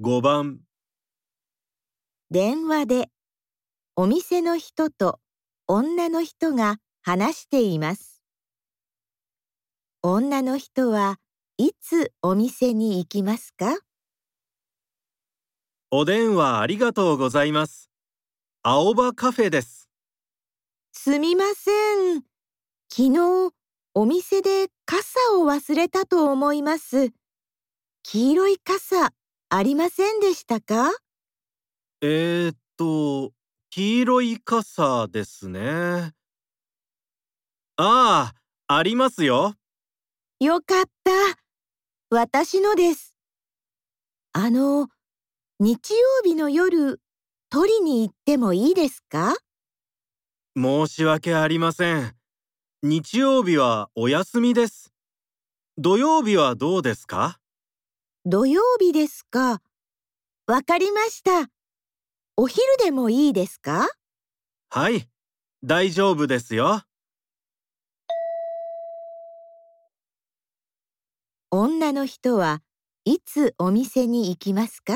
5番電話でお店の人と女の人が話しています。女の人はいつお店に行きますか？お電話ありがとうございます。青葉カフェです。すみません。昨日お店で傘を忘れたと思います。黄色い傘ありませんでしたか？えー、っと、黄色い傘ですね。ああ、ありますよ。よかった。私のです。あの、日曜日の夜、取りに行ってもいいですか？申し訳ありません。日曜日はお休みです。土曜日はどうですか？土曜日ですか？わかりました。お昼でもいいですか？はい、大丈夫ですよ。女の人はいつお店に行きますか？